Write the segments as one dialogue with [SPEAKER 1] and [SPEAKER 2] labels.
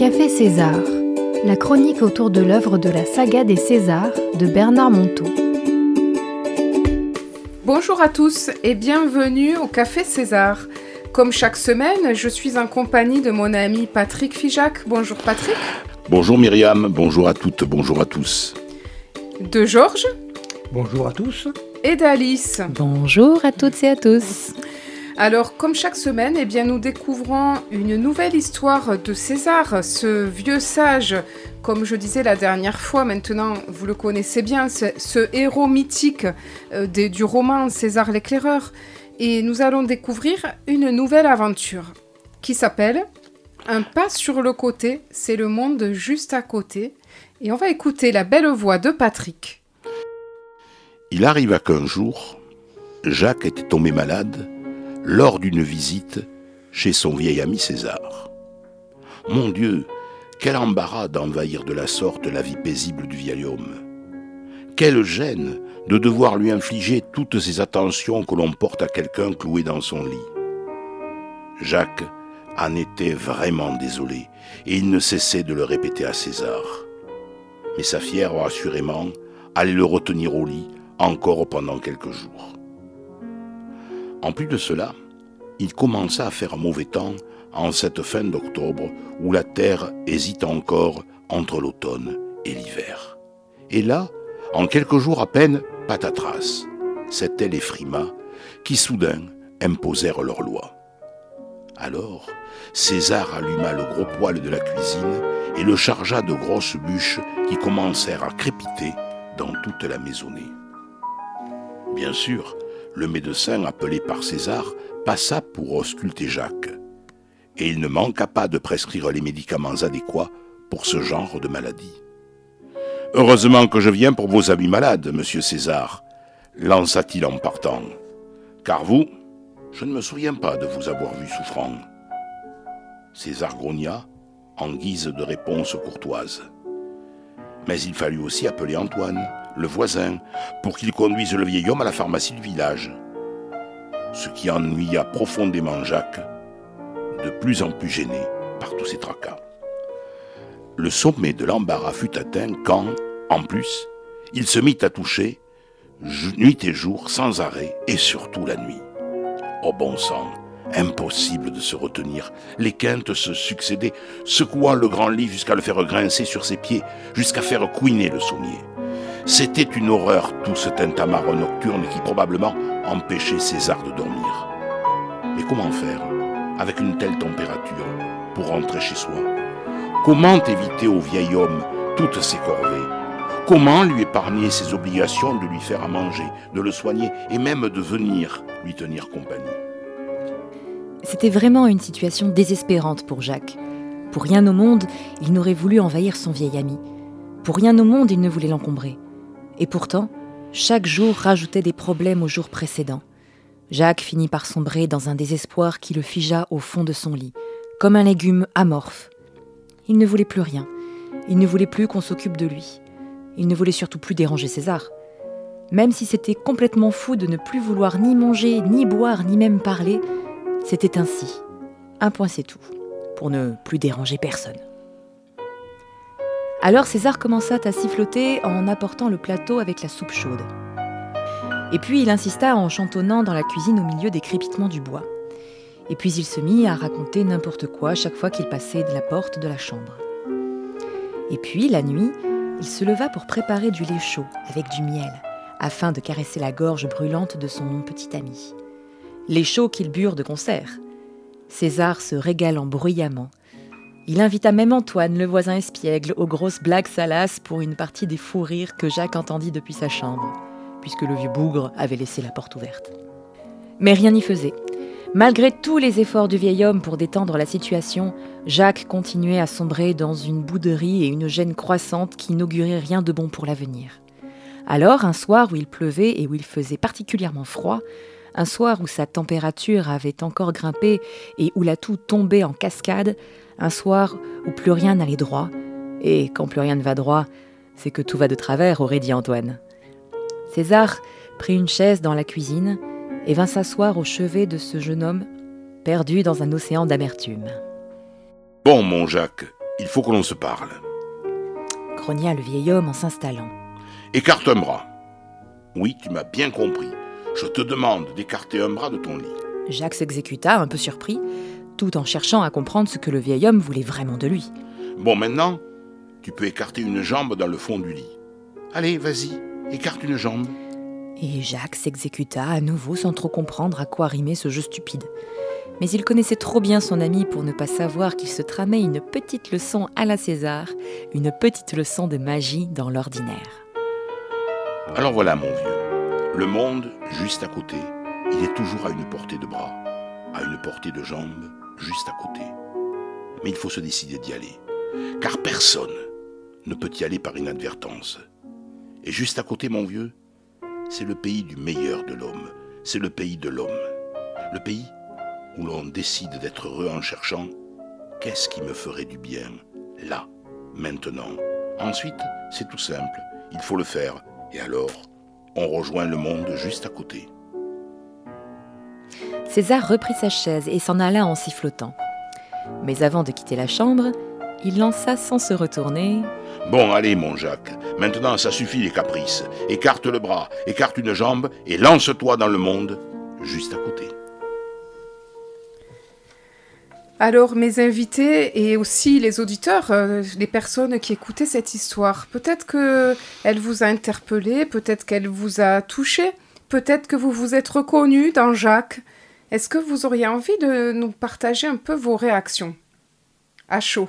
[SPEAKER 1] Café César, la chronique autour de l'œuvre de la saga des Césars de Bernard Monteau.
[SPEAKER 2] Bonjour à tous et bienvenue au Café César. Comme chaque semaine, je suis en compagnie de mon ami Patrick Fijac. Bonjour Patrick.
[SPEAKER 3] Bonjour Myriam, bonjour à toutes, bonjour à tous.
[SPEAKER 2] De Georges.
[SPEAKER 4] Bonjour à tous.
[SPEAKER 2] Et d'Alice.
[SPEAKER 1] Bonjour à toutes et à tous.
[SPEAKER 2] Alors, comme chaque semaine, eh bien, nous découvrons une nouvelle histoire de César, ce vieux sage, comme je disais la dernière fois, maintenant vous le connaissez bien, ce, héros mythique euh, du roman César l'éclaireur. Et nous allons découvrir une nouvelle aventure qui s'appelle Un pas sur le côté, c'est le monde juste à côté. Et on va écouter la belle voix de Patrick.
[SPEAKER 3] Il arriva qu'un jour, Jacques était tombé malade lors d'une visite chez son vieil ami César. Mon Dieu, quel embarras d'envahir de la sorte la vie paisible du vieil homme. Quelle gêne de devoir lui infliger toutes ces attentions que l'on porte à quelqu'un cloué dans son lit. Jacques en était vraiment désolé, et il ne cessait de le répéter à César. Mais sa fière, assurément, allait le retenir au lit encore pendant quelques jours. En plus de cela, il commença à faire mauvais temps en cette fin d'octobre où la terre hésite encore entre l'automne et l'hiver. Et là, en quelques jours à peine, patatras, c'étaient les frimas qui soudain imposèrent leur loi. Alors, César alluma le gros poêle de la cuisine et le chargea de grosses bûches qui commencèrent à crépiter dans toute la maisonnée. Bien sûr, le médecin appelé par César passa pour ausculter Jacques. Et il ne manqua pas de prescrire les médicaments adéquats pour ce genre de maladie. Heureusement que je viens pour vos amis malades, monsieur César, lança-t-il en partant. Car vous, je ne me souviens pas de vous avoir vu souffrant. César grogna en guise de réponse courtoise. Mais il fallut aussi appeler Antoine, le voisin, pour qu'il conduise le vieil homme à la pharmacie du village. Ce qui ennuya profondément Jacques, de plus en plus gêné par tous ces tracas. Le sommet de l'embarras fut atteint quand, en plus, il se mit à toucher, nuit et jour, sans arrêt, et surtout la nuit. Au bon sang, Impossible de se retenir. Les quintes se succédaient, secouant le grand lit jusqu'à le faire grincer sur ses pieds, jusqu'à faire couiner le sommier. C'était une horreur, tout ce tintamarre nocturne qui probablement empêchait César de dormir. Mais comment faire avec une telle température pour rentrer chez soi? Comment éviter au vieil homme toutes ses corvées? Comment lui épargner ses obligations de lui faire à manger, de le soigner et même de venir lui tenir compagnie?
[SPEAKER 5] C'était vraiment une situation désespérante pour Jacques. Pour rien au monde, il n'aurait voulu envahir son vieil ami. Pour rien au monde, il ne voulait l'encombrer. Et pourtant, chaque jour rajoutait des problèmes au jour précédent. Jacques finit par sombrer dans un désespoir qui le figea au fond de son lit, comme un légume amorphe. Il ne voulait plus rien. Il ne voulait plus qu'on s'occupe de lui. Il ne voulait surtout plus déranger César. Même si c'était complètement fou de ne plus vouloir ni manger, ni boire, ni même parler, c'était ainsi. Un point c'est tout, pour ne plus déranger personne. Alors César commença à siffloter en apportant le plateau avec la soupe chaude. Et puis il insista en chantonnant dans la cuisine au milieu des crépitements du bois. Et puis il se mit à raconter n'importe quoi chaque fois qu'il passait de la porte de la chambre. Et puis, la nuit, il se leva pour préparer du lait chaud avec du miel, afin de caresser la gorge brûlante de son petit ami les chauds qu'ils burent de concert. César se régalant bruyamment. Il invita même Antoine, le voisin espiègle, aux grosses blagues salaces pour une partie des fous rires que Jacques entendit depuis sa chambre, puisque le vieux bougre avait laissé la porte ouverte. Mais rien n'y faisait. Malgré tous les efforts du vieil homme pour détendre la situation, Jacques continuait à sombrer dans une bouderie et une gêne croissante qui n'auguraient rien de bon pour l'avenir. Alors, un soir où il pleuvait et où il faisait particulièrement froid, un soir où sa température avait encore grimpé et où la toux tombait en cascade, un soir où plus rien n'allait droit, et quand plus rien ne va droit, c'est que tout va de travers, aurait dit Antoine. César prit une chaise dans la cuisine et vint s'asseoir au chevet de ce jeune homme, perdu dans un océan d'amertume.
[SPEAKER 3] Bon, mon Jacques, Il faut que l'on se parle.
[SPEAKER 5] grogna le vieil homme en s'installant.
[SPEAKER 3] Écarte un bras. Oui, tu m'as bien compris. Je te demande d'écarter un bras de ton lit.
[SPEAKER 5] Jacques s'exécuta, un peu surpris, tout en cherchant à comprendre ce que le vieil homme voulait vraiment de lui.
[SPEAKER 3] Bon, maintenant, tu peux écarter une jambe dans le fond du lit. Allez, vas-y, écarte une jambe.
[SPEAKER 5] Et Jacques s'exécuta à nouveau sans trop comprendre à quoi rimait ce jeu stupide. Mais il connaissait trop bien son ami pour ne pas savoir qu'il se tramait une petite leçon à la César, une petite leçon de magie dans l'ordinaire.
[SPEAKER 3] Alors voilà, mon vieux. Le monde, juste à côté, il est toujours à une portée de bras, à une portée de jambes, juste à côté. Mais il faut se décider d'y aller. Car personne ne peut y aller par inadvertance. Et juste à côté, mon vieux, c'est le pays du meilleur de l'homme. C'est le pays de l'homme. Le pays où l'on décide d'être heureux en cherchant qu'est-ce qui me ferait du bien, là, maintenant. Ensuite, c'est tout simple, il faut le faire. Et alors, on rejoint le monde juste à côté.
[SPEAKER 5] César reprit sa chaise et s'en alla en sifflotant. Mais avant de quitter la chambre, il lança sans se retourner
[SPEAKER 3] Bon, allez, mon Jacques, maintenant ça suffit les caprices. Écarte le bras, écarte une jambe et lance-toi dans le monde juste à côté.
[SPEAKER 2] Alors, mes invités et aussi les auditeurs, euh, les personnes qui écoutaient cette histoire, peut-être que elle vous a interpellé, peut-être qu'elle vous a touché, peut-être que vous vous êtes reconnu dans Jacques. Est-ce que vous auriez envie de nous partager un peu vos réactions À chaud?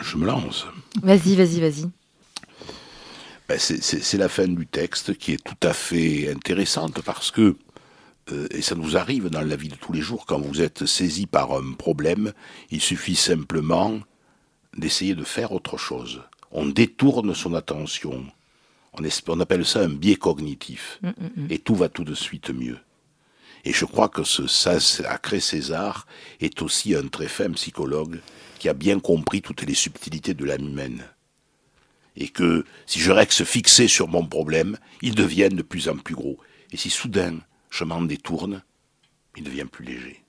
[SPEAKER 3] Je me lance.
[SPEAKER 5] Vas-y, vas-y, vas-y.
[SPEAKER 3] Ben, c'est- c'est c'est la fin du texte qui est tout à fait intéressante parce que, euh, et ça nous arrive dans la vie de tous les jours, quand vous êtes saisi par un problème, il suffit simplement d'essayer de faire autre chose. On détourne son attention. On, appelle ça un biais cognitif. Et tout va tout de suite mieux. Et je crois que ce sacré César est aussi un très fin psychologue qui a bien compris toutes les subtilités de l'âme humaine et que si je reste fixé sur mon problème, il devient de plus en plus gros. Et si soudain je m'en détourne, il devient plus léger.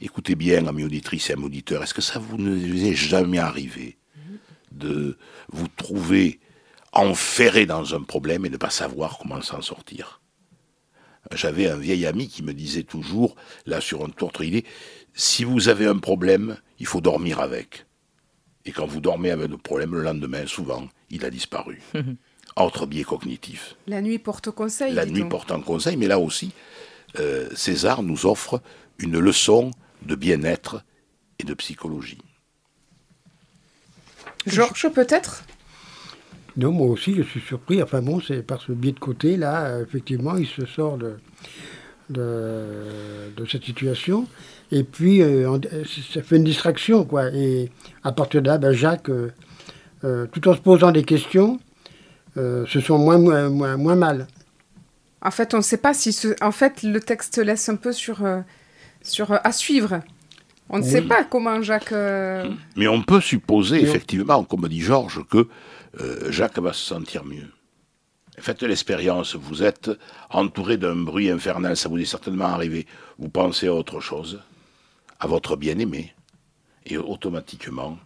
[SPEAKER 3] Écoutez bien, amis auditrices et amis auditeurs, est-ce que ça vous ne est jamais arrivé de vous trouver enferré dans un problème et ne pas savoir comment s'en sortir? J'avais un vieil ami qui me disait toujours, là sur un autre idée, si vous avez un problème, il faut dormir avec. Et quand vous dormez avec le problème, le lendemain, souvent, il a disparu. Autre biais cognitif.
[SPEAKER 2] La nuit porte conseil.
[SPEAKER 3] La nuit
[SPEAKER 2] donc.
[SPEAKER 3] porte en conseil, mais là aussi, euh, César nous offre une leçon de bien-être et de psychologie.
[SPEAKER 2] Georges, peut-être?
[SPEAKER 4] Non, moi aussi, je suis surpris. Enfin bon, c'est par ce biais de côté, là, effectivement, il se sort de, de, de cette situation. Et puis, euh, ça fait une distraction, quoi. Et à partir de là, ben, Jacques, euh, euh, tout en se posant des questions, euh, se sent moins, moins, moins, moins mal.
[SPEAKER 2] En fait, on ne sait pas si ce... En fait, le texte laisse un peu sur... sur à suivre. On ne
[SPEAKER 4] Oui.
[SPEAKER 2] sait pas comment Jacques... euh,
[SPEAKER 3] Mais on peut supposer, effectivement, comme dit Georges, que euh, Jacques va se sentir mieux. Faites l'expérience, vous êtes entouré d'un bruit infernal, ça vous est certainement arrivé. Vous pensez à autre chose, à votre bien-aimé, et automatiquement,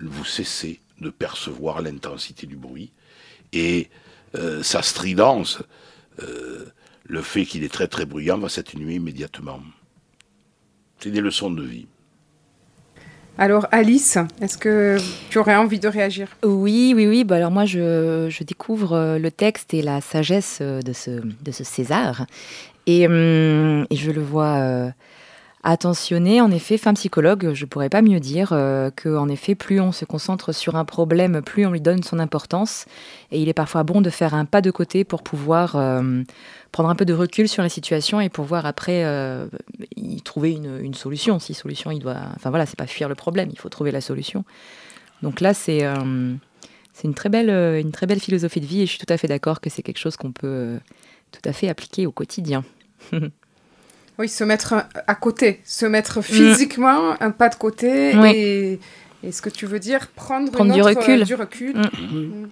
[SPEAKER 3] vous cessez de percevoir l'intensité du bruit et euh, sa stridence, euh, le fait qu'il est très très bruyant, va s'atténuer immédiatement. C'est des leçons de vie.
[SPEAKER 2] Alors, Alice, est-ce que tu aurais envie de réagir?
[SPEAKER 5] Oui, oui, oui. Bah alors moi, je, découvre euh, le texte et la sagesse euh, de ce, César. Et, hum, je le vois euh, attentionné. En effet, femme psychologue, je pourrais pas mieux dire euh, que, en effet, plus on se concentre sur un problème, plus on lui donne son importance. Et il est parfois bon de faire un pas de côté pour pouvoir euh, prendre un peu de recul sur la situation et pouvoir après euh, y trouver une, une solution. Si solution, il doit. Enfin voilà, c'est pas fuir le problème, il faut trouver la solution. Donc là, c'est euh, c'est une très belle une très belle philosophie de vie et je suis tout à fait d'accord que c'est quelque chose qu'on peut tout à fait appliquer au quotidien.
[SPEAKER 2] Oui, se mettre à côté, se mettre physiquement un pas de côté
[SPEAKER 5] Oui.
[SPEAKER 2] et, et ce que tu veux dire, prendre,
[SPEAKER 5] du recul.
[SPEAKER 2] euh, du recul.
[SPEAKER 5] Mm.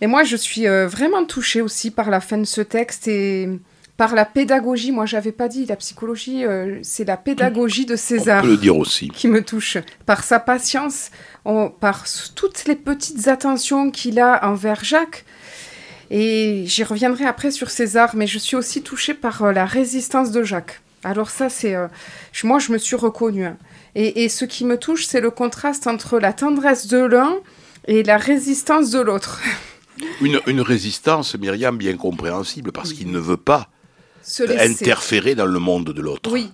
[SPEAKER 2] Et moi, je suis euh, vraiment touchée aussi par la fin de ce texte et par la pédagogie. Moi, j'avais pas dit la psychologie, euh, c'est la pédagogie de César.
[SPEAKER 3] On peut le dire aussi.
[SPEAKER 2] Qui me touche. Par sa patience, par toutes les petites attentions qu'il a envers Jacques. Et j'y reviendrai après sur César, mais je suis aussi touchée par euh, la résistance de Jacques. Alors ça, c'est... Euh, moi, je me suis reconnue. Hein. Et, et, ce qui me touche, c'est le contraste entre la tendresse de l'un et la résistance de l'autre.
[SPEAKER 3] Une, une, résistance, Myriam, bien compréhensible, parce qu'il ne veut pas interférer dans le monde de l'autre.
[SPEAKER 2] Oui.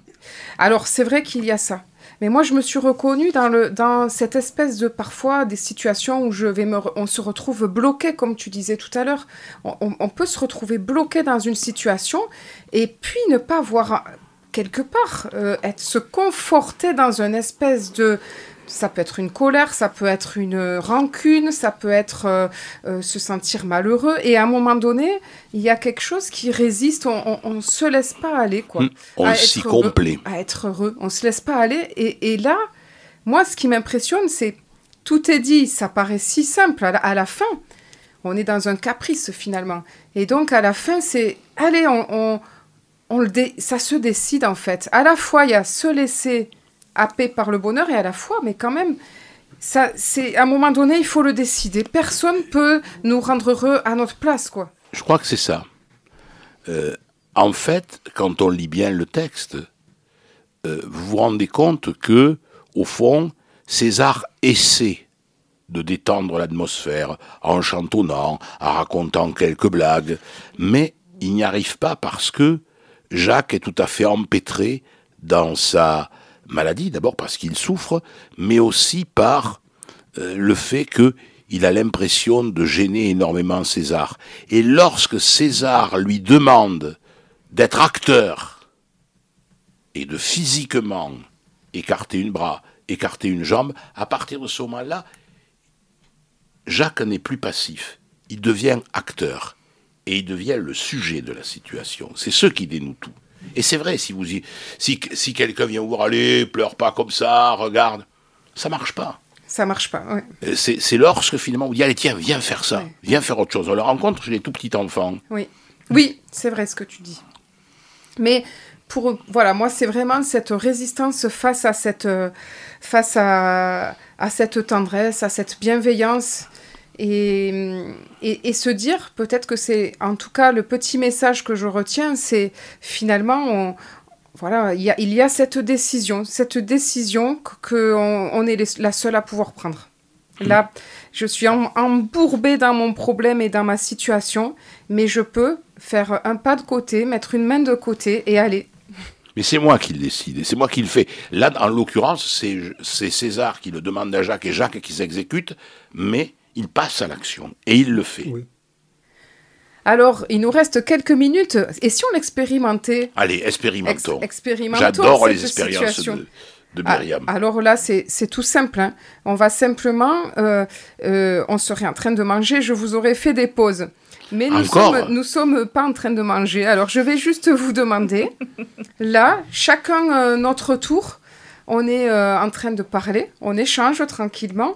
[SPEAKER 2] Alors, c'est vrai qu'il y a ça. Mais moi, je me suis reconnue dans, cette espèce de parfois des situations où on se retrouve bloqué, comme tu disais tout à l'heure. On, on, peut se retrouver bloqué dans une situation et puis ne pas voir quelque part euh, être se conforter dans une espèce de ça peut être une colère, ça peut être une rancune, ça peut être euh, euh, se sentir malheureux. Et à un moment donné, il y a quelque chose qui résiste. On ne se laisse pas aller, quoi. Hum,
[SPEAKER 3] on s'y complaît.
[SPEAKER 2] À être heureux. On se laisse pas aller. Et, et là, moi, ce qui m'impressionne, c'est tout est dit. Ça paraît si simple à la, fin. On est dans un caprice finalement. Et donc à la fin, c'est allez, on, on, le ça se décide en fait. À la fois, il y a se laisser happé par le bonheur et à la fois, mais quand même, ça, c'est à un moment donné, il faut le décider. Personne peut nous rendre heureux à notre place, quoi.
[SPEAKER 3] Je crois que c'est ça. Euh, en fait, quand on lit bien le texte, euh, vous vous rendez compte que, au fond, César essaie de détendre l'atmosphère en chantonnant, en racontant quelques blagues, mais il n'y arrive pas parce que Jacques est tout à fait empêtré dans sa maladie, d'abord parce qu'il souffre, mais aussi par euh, le fait qu'il a l'impression de gêner énormément César. Et lorsque César lui demande d'être acteur et de physiquement écarter une bras, écarter une jambe, à partir de ce moment-là, Jacques n'est plus passif, il devient acteur et il devient le sujet de la situation. C'est ce qui dénoue tout. Et c'est vrai, si, vous si, si quelqu'un vient vous voir, allez, pleure pas comme ça, regarde, ça marche pas.
[SPEAKER 2] Ça marche pas, oui.
[SPEAKER 3] Euh, c'est lorsque finalement vous dites, allez, tiens, viens faire ça, viens faire autre chose. On le rencontre chez les tout petits enfants.
[SPEAKER 2] Oui, oui c'est vrai ce que tu dis. Mais pour, voilà, moi, c'est vraiment cette résistance face à cette, euh, face à, à cette tendresse, à cette bienveillance et, et, se dire, peut-être que c'est, en tout cas, le petit message que je retiens, c'est finalement, on, voilà, il y, a, il y a cette décision, cette décision qu'on on est la seule à pouvoir prendre. Mm. Là, je suis embourbée dans mon problème et dans ma situation, mais je peux faire un pas de côté, mettre une main de côté et aller.
[SPEAKER 3] Mais c'est moi qui le décide, et c'est moi qui le fais. Là, en l'occurrence, c'est César qui le demande à Jacques et Jacques qui s'exécute, mais il passe à l'action et il le fait.
[SPEAKER 2] Alors, il nous reste quelques minutes. Et si on l'expérimentait
[SPEAKER 3] Allez, expérimentons. J'adore les expériences de, de ah, Myriam.
[SPEAKER 2] alors là, c'est tout simple. Hein. On va simplement, euh, euh, on serait en train de manger, je vous aurais fait des pauses. Mais nous sommes, nous sommes pas en train de manger. Alors, je vais juste vous demander, là, chacun euh, notre tour, on est en train de parler, on échange tranquillement.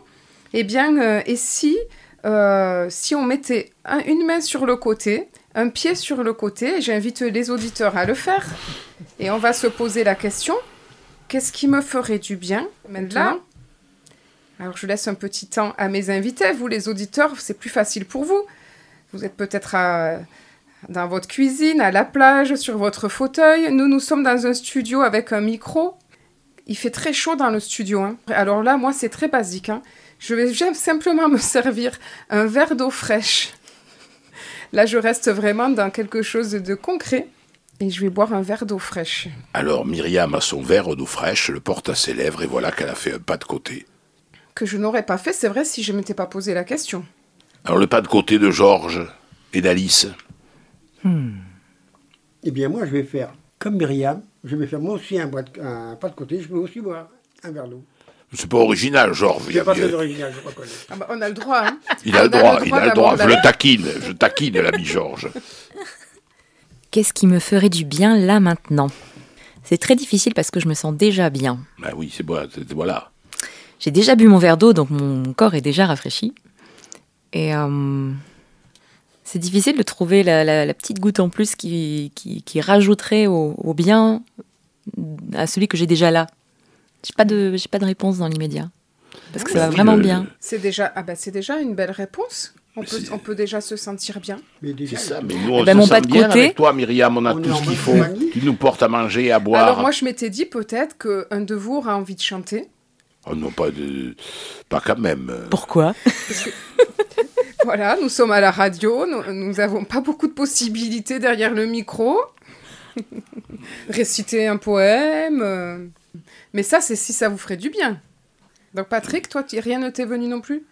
[SPEAKER 2] Eh bien, euh, et si, euh, si on mettait une main sur le côté, un pied sur le côté, j'invite les auditeurs à le faire, et on va se poser la question, qu'est-ce qui me ferait du bien maintenant? Alors je laisse un petit temps à mes invités, vous les auditeurs, c'est plus facile pour vous. Vous êtes peut-être dans votre cuisine, à la plage, sur votre fauteuil. Nous, nous sommes dans un studio avec un micro. Il fait très chaud dans le studio. Hein. Alors là, moi, c'est très basique. Hein. Je vais simplement me servir un verre d'eau fraîche. Là, je reste vraiment dans quelque chose de concret. Et je vais boire un verre d'eau fraîche.
[SPEAKER 3] Alors Myriam a son verre d'eau fraîche, le porte à ses lèvres et voilà qu'elle a fait un pas de côté.
[SPEAKER 2] Que je n'aurais pas fait, c'est vrai, si je ne m'étais pas posé la question.
[SPEAKER 3] Alors le pas de côté de Georges et d'Alice
[SPEAKER 4] hmm. Eh bien moi je vais faire comme Myriam, je vais faire moi aussi un, un pas de côté, je vais aussi boire un verre d'eau.
[SPEAKER 3] C'est pas original, genre.
[SPEAKER 4] C'est pas très original, je reconnais.
[SPEAKER 2] Ah bah, on a le droit, hein.
[SPEAKER 3] Il a le droit, il a le droit. Je le taquine, je taquine l'ami Georges.
[SPEAKER 5] Qu'est-ce qui me ferait du bien là maintenant? C'est très difficile parce que je me sens déjà bien.
[SPEAKER 3] Bah oui, c'est voilà.
[SPEAKER 5] J'ai déjà bu mon verre d'eau, donc mon corps est déjà rafraîchi. Et euh, C'est difficile de trouver la, petite goutte en plus qui, qui, rajouterait au, bien à celui que j'ai déjà là. J'ai pas de, j'ai pas de réponse dans l'immédiat. Parce que ça va vraiment bien.
[SPEAKER 2] C'est déjà, ah bah c'est déjà une belle réponse. On peut, on peut, déjà se sentir bien.
[SPEAKER 3] C'est ça, mais nous, on eh ben, se sent bien côté. avec toi, Myriam. On a tout ce qu'il faut. Tu nous portes à manger, à boire.
[SPEAKER 2] Alors moi, je m'étais dit peut-être qu'un de vous aura envie de chanter.
[SPEAKER 3] Oh non, pas, de... pas quand même.
[SPEAKER 5] Pourquoi
[SPEAKER 2] Voilà, nous sommes à la radio, nous n'avons pas beaucoup de possibilités derrière le micro. Réciter un poème. Mais ça, c'est si ça vous ferait du bien. Donc Patrick, toi, rien ne t'est venu non plus?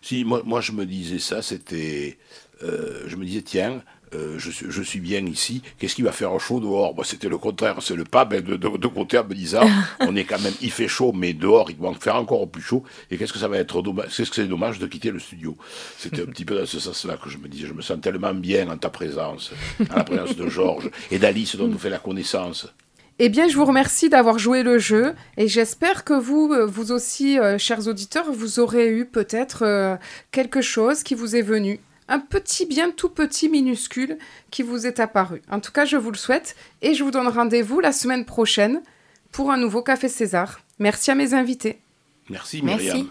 [SPEAKER 3] Si, moi, moi je me disais ça, c'était... Euh, je me disais, tiens, euh, je, suis bien ici, qu'est-ce qui va faire chaud dehors? Bah, C'était le contraire, c'est le pape de, de, de, côté en me disant, on est quand même, il fait chaud, mais dehors, il va faire encore plus chaud, et qu'est-ce que ça va être dommage, qu'est-ce que c'est dommage de quitter le studio? C'était un petit peu dans ce sens-là que je me disais, je me sens tellement bien en ta présence, en la présence de Georges et d'Alice dont nous fait la connaissance.
[SPEAKER 2] Eh bien, je vous remercie d'avoir joué le jeu et j'espère que vous, euh, vous aussi, euh, chers auditeurs, vous aurez eu peut-être quelque chose qui vous est venu un petit bien tout petit minuscule qui vous est apparu. En tout cas, je vous le souhaite et je vous donne rendez-vous la semaine prochaine pour un nouveau Café César. Merci à mes invités.
[SPEAKER 3] Merci Myriam. Merci.